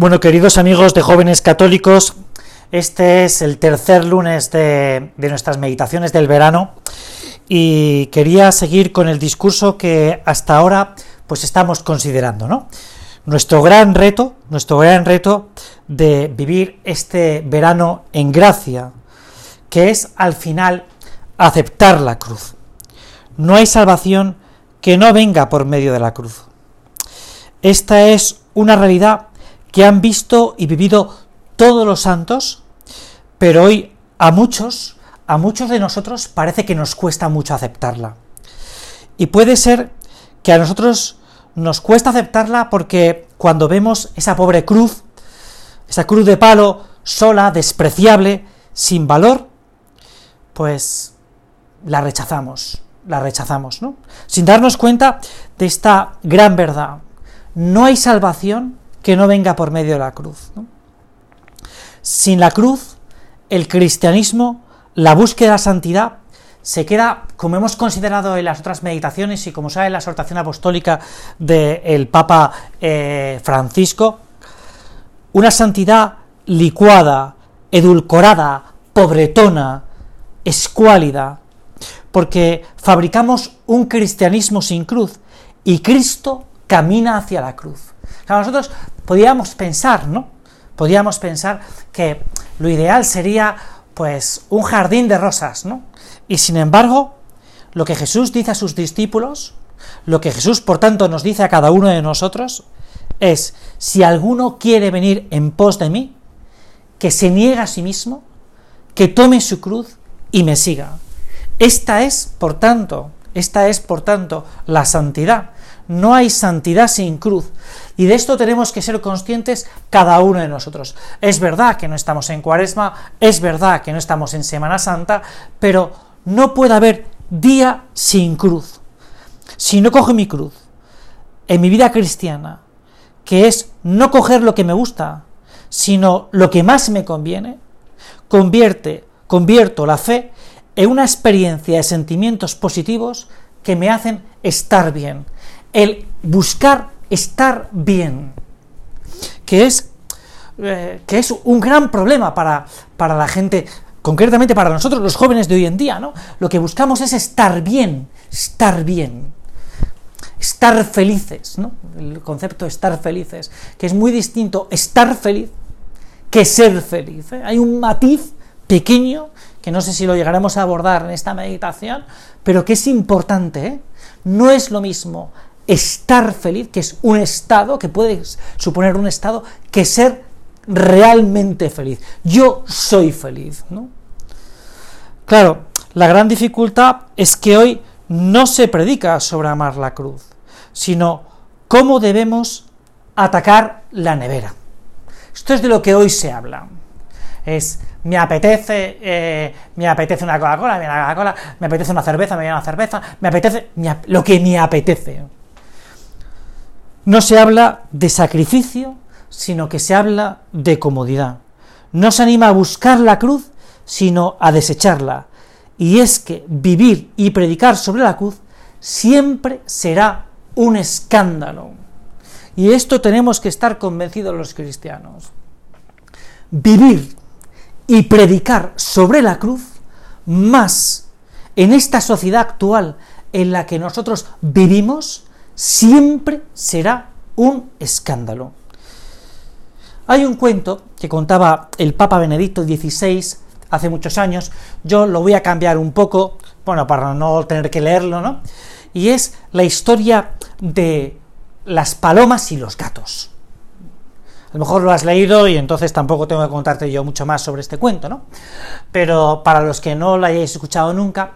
Bueno, queridos amigos de jóvenes católicos, este es el tercer lunes de, nuestras meditaciones del verano y quería seguir con el discurso que hasta ahora pues estamos considerando, ¿no? Nuestro gran reto, nuestro gran reto de vivir este verano en gracia, que es al final aceptar la cruz. No hay salvación que no venga por medio de la cruz. Esta es una realidad que han visto y vivido todos los santos, pero hoy a muchos, a muchos de nosotros parece que nos cuesta mucho aceptarla. Y puede ser que a nosotros nos cuesta aceptarla porque cuando vemos esa pobre cruz, esa cruz de palo sola, despreciable, sin valor, pues la rechazamos, la rechazamos, ¿no? Sin darnos cuenta de esta gran verdad. No hay salvación que no venga por medio de la cruz. Sin la cruz, el cristianismo, la búsqueda de la santidad, se queda, como hemos considerado en las otras meditaciones y como sabe la exhortación apostólica del Papa eh, Francisco, una santidad licuada, edulcorada, pobretona, escuálida, porque fabricamos un cristianismo sin cruz y Cristo camina hacia la cruz nosotros podíamos pensar, ¿no? Podíamos pensar que lo ideal sería, pues, un jardín de rosas, ¿no? Y sin embargo, lo que Jesús dice a sus discípulos, lo que Jesús, por tanto, nos dice a cada uno de nosotros, es, si alguno quiere venir en pos de mí, que se niegue a sí mismo, que tome su cruz y me siga. Esta es, por tanto, esta es, por tanto, la santidad. No hay santidad sin cruz. Y de esto tenemos que ser conscientes cada uno de nosotros. Es verdad que no estamos en cuaresma, es verdad que no estamos en Semana Santa, pero no puede haber día sin cruz. Si no cojo mi cruz en mi vida cristiana, que es no coger lo que me gusta, sino lo que más me conviene, convierte, convierto la fe en una experiencia de sentimientos positivos que me hacen estar bien, el buscar estar bien, que es, eh, que es un gran problema para, para la gente, concretamente para nosotros los jóvenes de hoy en día, ¿no? Lo que buscamos es estar bien, estar bien, estar felices, ¿no? El concepto de estar felices, que es muy distinto estar feliz que ser feliz. ¿eh? Hay un matiz pequeño que no sé si lo llegaremos a abordar en esta meditación, pero que es importante. ¿eh? No es lo mismo estar feliz, que es un estado, que puede suponer un estado, que ser realmente feliz. Yo soy feliz, ¿no? Claro, la gran dificultad es que hoy no se predica sobre amar la cruz, sino cómo debemos atacar la nevera. Esto es de lo que hoy se habla. Es, me apetece, eh, me apetece una Coca-Cola, me Coca-Cola, me apetece una cerveza, me viene una cerveza, me apetece lo que me apetece. No se habla de sacrificio, sino que se habla de comodidad. No se anima a buscar la cruz, sino a desecharla. Y es que vivir y predicar sobre la cruz siempre será un escándalo. Y esto tenemos que estar convencidos los cristianos. Vivir y predicar sobre la cruz, más en esta sociedad actual en la que nosotros vivimos, siempre será un escándalo. Hay un cuento que contaba el Papa Benedicto XVI hace muchos años, yo lo voy a cambiar un poco, bueno, para no tener que leerlo, ¿no? Y es la historia de las palomas y los gatos. A lo mejor lo has leído y entonces tampoco tengo que contarte yo mucho más sobre este cuento, ¿no? Pero para los que no lo hayáis escuchado nunca,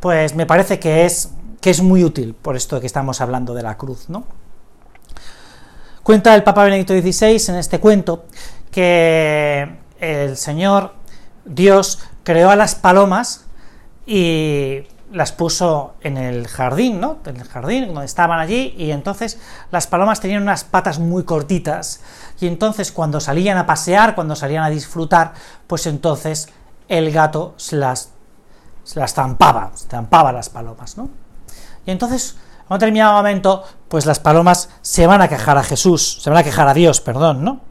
pues me parece que es que es muy útil por esto que estamos hablando de la cruz, ¿no? Cuenta el Papa Benedicto XVI en este cuento que el Señor, Dios, creó a las palomas y las puso en el jardín, ¿no? En el jardín, donde estaban allí, y entonces las palomas tenían unas patas muy cortitas, y entonces cuando salían a pasear, cuando salían a disfrutar, pues entonces el gato se las, se las zampaba, zampaba las palomas, ¿no? Y entonces, en un determinado momento, pues las palomas se van a quejar a Jesús, se van a quejar a Dios, perdón, ¿no?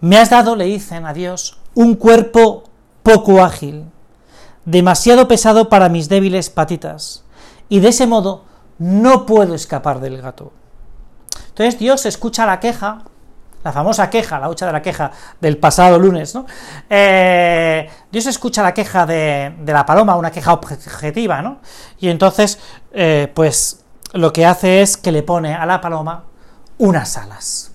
Me has dado, le dicen a Dios, un cuerpo poco ágil, demasiado pesado para mis débiles patitas, y de ese modo no puedo escapar del gato. Entonces Dios escucha la queja, la famosa queja, la hucha de la queja del pasado lunes, ¿no? Eh, Dios escucha la queja de, la paloma, una queja objetiva, ¿no? Y entonces, eh, pues lo que hace es que le pone a la paloma unas alas.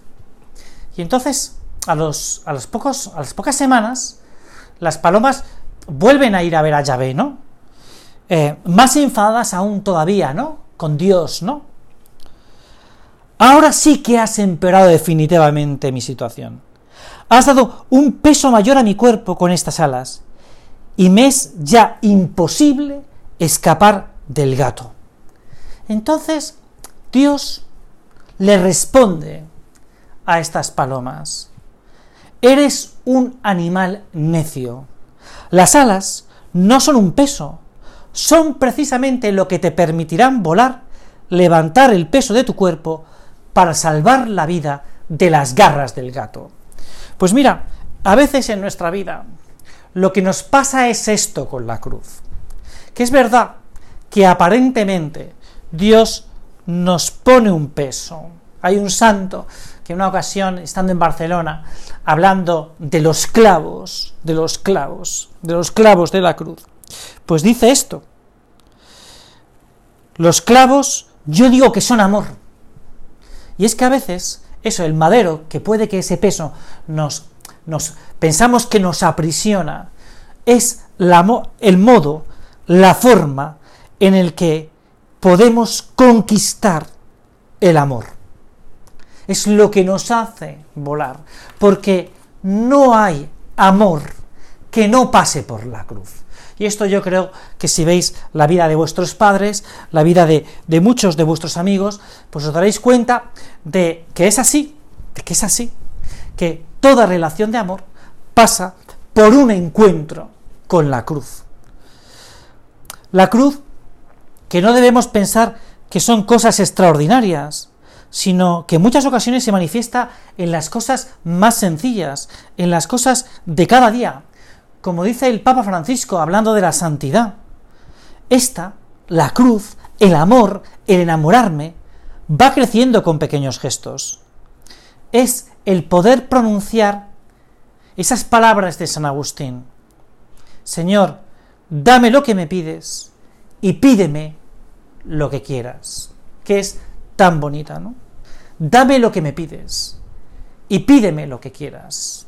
Y entonces, a, los, a, los pocos, a las pocas semanas, las palomas vuelven a ir a ver a Yahvé, ¿no? Eh, más enfadadas aún todavía, ¿no? Con Dios, ¿no? Ahora sí que has empeorado definitivamente mi situación. Has dado un peso mayor a mi cuerpo con estas alas, y me es ya imposible escapar del gato. Entonces, Dios le responde a estas palomas, eres un animal necio. Las alas no son un peso, son precisamente lo que te permitirán volar, levantar el peso de tu cuerpo para salvar la vida de las garras del gato. Pues mira, a veces en nuestra vida lo que nos pasa es esto con la cruz, que es verdad que aparentemente Dios nos pone un peso. Hay un santo que en una ocasión, estando en Barcelona, hablando de los clavos, de los clavos, de los clavos de la cruz, pues dice esto. Los clavos, yo digo que son amor. Y es que a veces, eso, el madero, que puede que ese peso nos, nos pensamos que nos aprisiona, es la, el modo, la forma en el que podemos conquistar el amor. Es lo que nos hace volar, porque no hay amor que no pase por la cruz. Y esto yo creo que si veis la vida de vuestros padres, la vida de, de, muchos de vuestros amigos, pues os daréis cuenta de que es así, de que es así, que toda relación de amor pasa por un encuentro con la cruz. La cruz que no debemos pensar que son cosas extraordinarias, sino que en muchas ocasiones se manifiesta en las cosas más sencillas, en las cosas de cada día, como dice el Papa Francisco hablando de la santidad. Esta, la cruz, el amor, el enamorarme, va creciendo con pequeños gestos. Es el poder pronunciar esas palabras de San Agustín. Señor, dame lo que me pides y pídeme lo que quieras, que es tan bonita, ¿no? Dame lo que me pides y pídeme lo que quieras.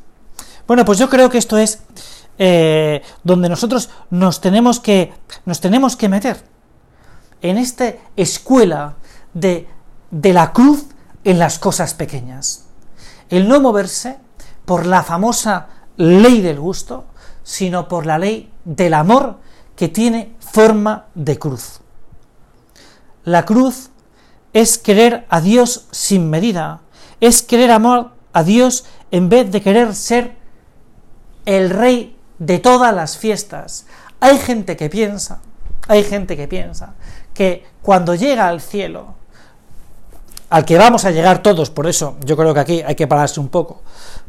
Bueno, pues yo creo que esto es eh, donde nosotros nos tenemos que nos tenemos que meter en esta escuela de, de la cruz en las cosas pequeñas. El no moverse por la famosa ley del gusto, sino por la ley del amor que tiene forma de cruz. La cruz es querer a Dios sin medida, es querer amor a Dios en vez de querer ser el rey de todas las fiestas. Hay gente que piensa, hay gente que piensa que cuando llega al cielo, al que vamos a llegar todos, por eso yo creo que aquí hay que pararse un poco,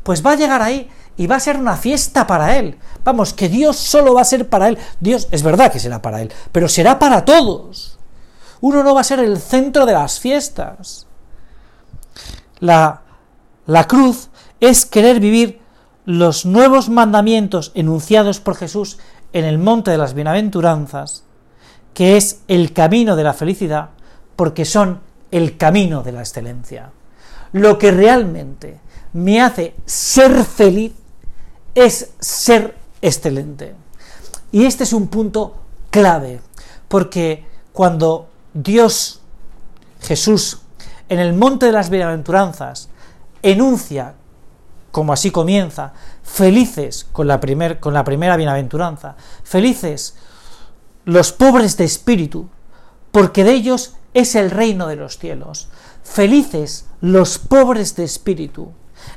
pues va a llegar ahí y va a ser una fiesta para él. Vamos, que Dios solo va a ser para él. Dios es verdad que será para él, pero será para todos. Uno no va a ser el centro de las fiestas. La, la cruz es querer vivir los nuevos mandamientos enunciados por Jesús en el monte de las bienaventuranzas, que es el camino de la felicidad, porque son el camino de la excelencia. Lo que realmente me hace ser feliz es ser excelente. Y este es un punto clave, porque cuando Dios, Jesús, en el monte de las bienaventuranzas, enuncia, como así comienza, felices con la, con la primera bienaventuranza, felices los pobres de espíritu, porque de ellos es el reino de los cielos, felices los pobres de espíritu,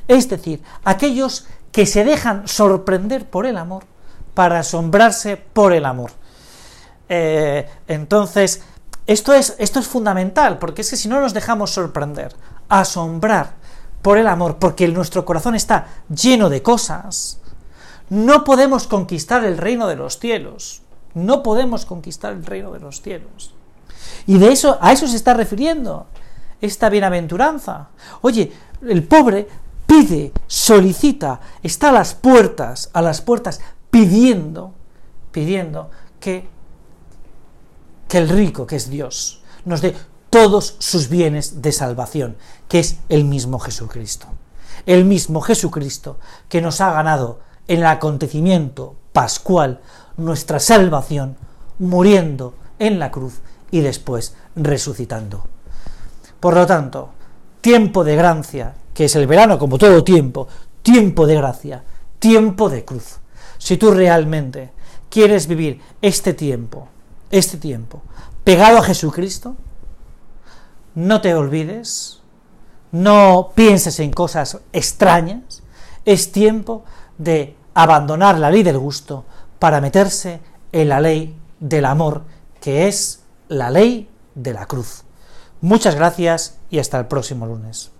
es decir, aquellos que se dejan sorprender por el amor para asombrarse por el amor. Eh, entonces, esto es, esto es fundamental, porque es que si no nos dejamos sorprender, asombrar por el amor, porque nuestro corazón está lleno de cosas, no podemos conquistar el reino de los cielos. No podemos conquistar el reino de los cielos. Y de eso, a eso se está refiriendo esta bienaventuranza. Oye, el pobre pide, solicita, está a las puertas, a las puertas, pidiendo, pidiendo que, que el rico, que es Dios, nos dé todos sus bienes de salvación, que es el mismo Jesucristo. El mismo Jesucristo que nos ha ganado en el acontecimiento pascual nuestra salvación, muriendo en la cruz y después resucitando. Por lo tanto, tiempo de gracia, que es el verano como todo tiempo, tiempo de gracia, tiempo de cruz. Si tú realmente quieres vivir este tiempo, este tiempo, pegado a Jesucristo, no te olvides, no pienses en cosas extrañas, es tiempo de abandonar la ley del gusto para meterse en la ley del amor, que es la ley de la cruz. Muchas gracias y hasta el próximo lunes.